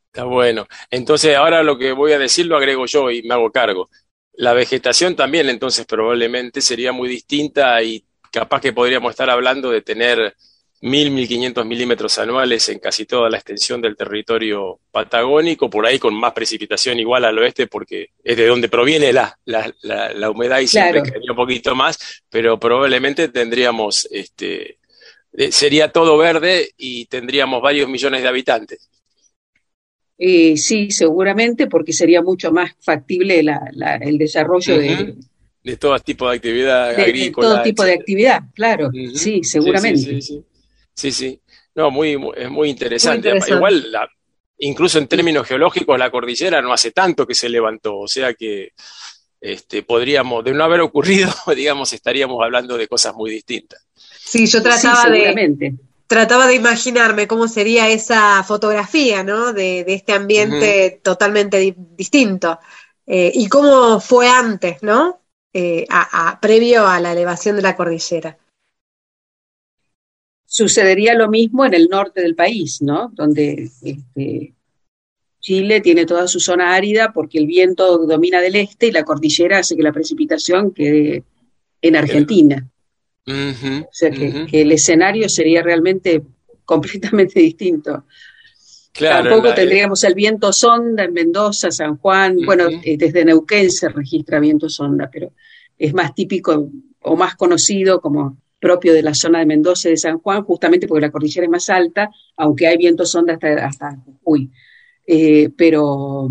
Está bueno. Entonces ahora lo que voy a decir lo agrego yo y me hago cargo. La vegetación también entonces probablemente sería muy distinta y capaz que podríamos estar hablando de tener mil, mil quinientos milímetros anuales en casi toda la extensión del territorio patagónico, por ahí con más precipitación igual al oeste, porque es de donde proviene la, la, humedad y siempre un poquito más, pero probablemente tendríamos, este, eh, sería todo verde y tendríamos varios millones de habitantes. Eh, sí, seguramente, porque sería mucho más factible el desarrollo de, de todo tipo de actividad agrícola. De todo tipo de actividad, claro, sí, seguramente. Sí sí, No, muy, es muy interesante. Igual, incluso en términos geológicos, la cordillera no hace tanto que se levantó, o sea que este, podríamos, de no haber ocurrido, digamos, estaríamos hablando de cosas muy distintas. Sí, yo trataba de trataba de imaginarme cómo sería esa fotografía, ¿no? De, este ambiente totalmente distinto. Eh, y cómo fue antes, ¿no? Eh, a, previo a la elevación de la cordillera. sucedería lo mismo en el norte del país, ¿no? Donde este, Chile tiene toda su zona árida porque el viento domina del este y la cordillera hace que la precipitación quede en Argentina. O sea que, el escenario sería realmente completamente distinto. Claro, Tampoco la- tendríamos el viento sonda en Mendoza, San Juan. Bueno, eh, desde Neuquén se registra viento sonda, pero es más típico o más conocido como propio de la zona de Mendoza y de San Juan, justamente porque la cordillera es más alta, aunque hay viento sonda hasta, hasta Jujuy. Eh, pero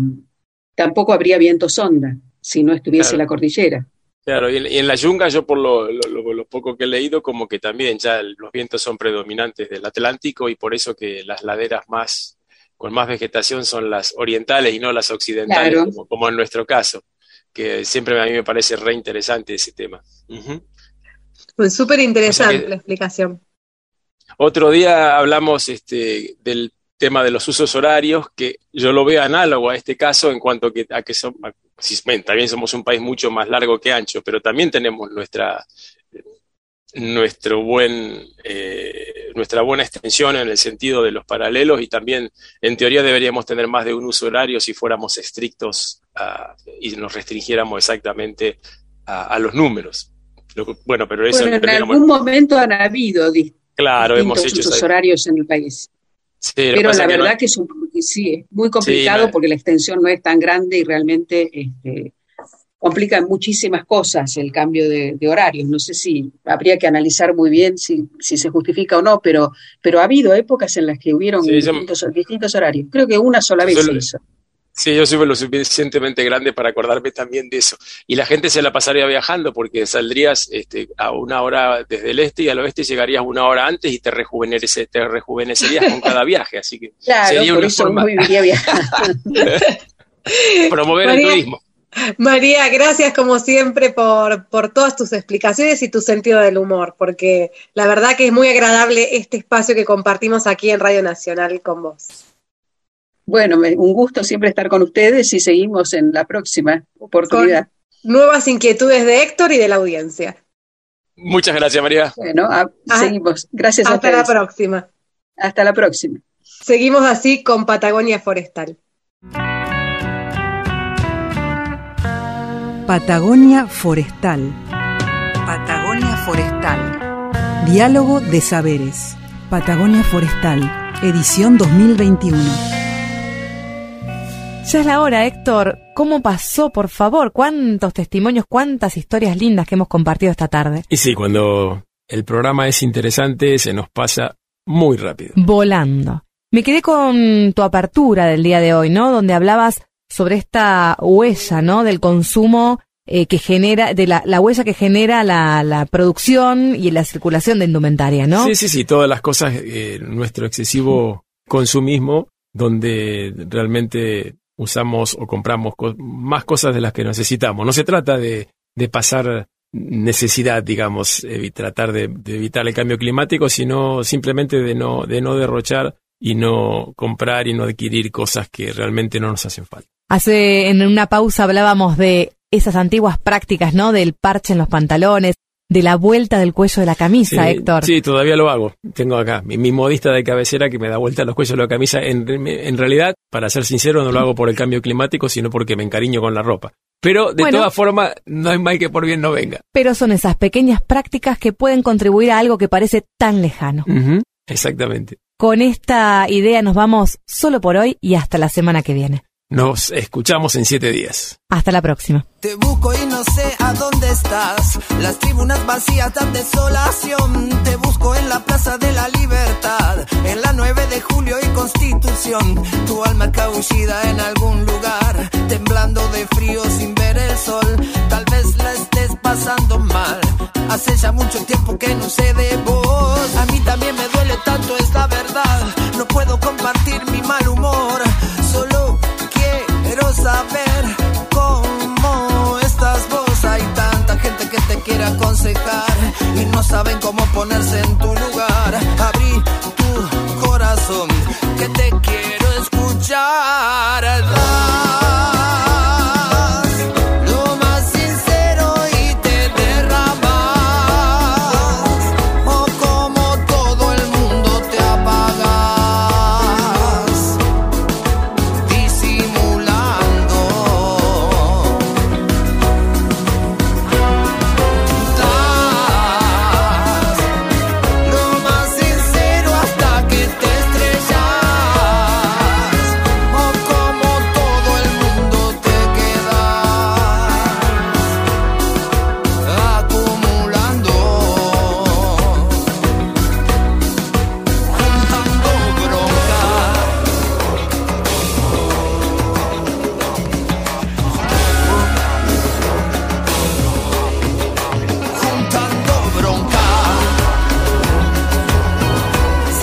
tampoco habría viento sonda si no estuviese Claro. la cordillera. Claro, y en, y en la yunga yo por lo, lo- lo- lo poco que he leído, como que también ya los vientos son predominantes del Atlántico y por eso que las laderas más con más vegetación son las orientales y no las occidentales, Claro. como, como en nuestro caso, que siempre a mí me parece re interesante ese tema. Pues súper interesante O sea que- la explicación. Otro día hablamos este, del tema de los usos horarios, que yo lo veo análogo a este caso en cuanto que, a que son, a- si- bueno, también somos un país mucho más largo que ancho, pero también tenemos nuestra, nuestro buen, eh, nuestra buena extensión en el sentido de los paralelos y también en teoría deberíamos tener más de un uso horario si fuéramos estrictos y nos restringiéramos exactamente a, a los números. Lo bueno, pero eso Bueno, en algún momento han habido claro, hemos distintos hecho usos horarios en el país. Sí, Pero la es que no- verdad que es un, sí, es muy complicado Sí, porque la extensión no es tan grande y realmente este, complica muchísimas cosas el cambio de, de horarios. No sé si habría que analizar muy bien si, si se justifica o no, pero, pero ha habido épocas en las que hubieron Sí, yo- distintos, distintos horarios. Creo que una sola vez Yo se hizo. Sí, yo soy lo suficientemente grande para acordarme también de eso. Y la gente se la pasaría viajando porque saldrías este, a una hora desde el este y al oeste llegarías una hora antes y te, rejuvenece- te rejuvenecerías con cada viaje. Así que Claro, sería una forma promover el turismo. María, gracias como siempre por, por todas tus explicaciones y tu sentido del humor, porque la verdad que es muy agradable este espacio que compartimos aquí en Radio Nacional con vos. Bueno, me- un gusto siempre estar con ustedes y seguimos en la próxima oportunidad. Nuevas inquietudes de Héctor y de la audiencia. Muchas gracias, María. Bueno, a- Ah, seguimos. Gracias a Hasta la ustedes. próxima. Hasta la próxima. Seguimos así con Patagonia Forestal. Patagonia Forestal. Patagonia Forestal. Diálogo de saberes. Patagonia Forestal. Edición 2021. Ya es la hora, Héctor. ¿Cómo pasó, por favor? ¿Cuántos testimonios, cuántas historias lindas que hemos compartido esta tarde? Y sí, cuando el programa es interesante se nos pasa muy rápido. Volando. Me quedé con tu apertura del día de hoy, ¿no? Donde hablabas sobre esta huella, ¿no? Del consumo eh, que genera, de la, la huella que genera la, la producción y la circulación de indumentaria, ¿no? Sí, sí, sí, todas las cosas, eh, nuestro excesivo consumismo, donde realmente usamos o compramos co- más cosas de las que necesitamos. No se trata de, de pasar necesidad, digamos, evi- tratar de, de evitar el cambio climático, sino simplemente de no, de no derrochar y no comprar y no adquirir cosas que realmente no nos hacen falta. Hace en una pausa hablábamos de esas antiguas prácticas, ¿no? Del parche en los pantalones, de la vuelta del cuello de la camisa, Héctor. Sí, todavía lo hago. Tengo acá mi, mi modista de cabecera que me da vuelta los cuellos de la camisa. En, en realidad, para ser sincero, no lo hago por el cambio climático, sino porque me encariño con la ropa. Pero de Bueno. todas formas, no hay mal que por bien no venga. Pero son esas pequeñas prácticas que pueden contribuir a algo que parece tan lejano. Exactamente. Con esta idea nos vamos solo por hoy y hasta la semana que viene. Nos escuchamos en siete días. Hasta la próxima. Te busco y no sé a dónde estás. Las tribunas vacías dan desolación. Te busco en la Plaza de la Libertad. En la 9 de julio y Constitución. Tu alma cabullida en algún lugar. Temblando de frío sin ver el sol. Tal vez la estés pasando mal. Hace ya mucho tiempo que no sé de vos. A mí también me duele tanto, es la verdad. No puedo compartir mi mal humor. Saber cómo estás vos. Hay tanta gente que te quiere aconsejar y no saben cómo ponerse en tu lugar. Abrí tu corazón que te quiero escuchar.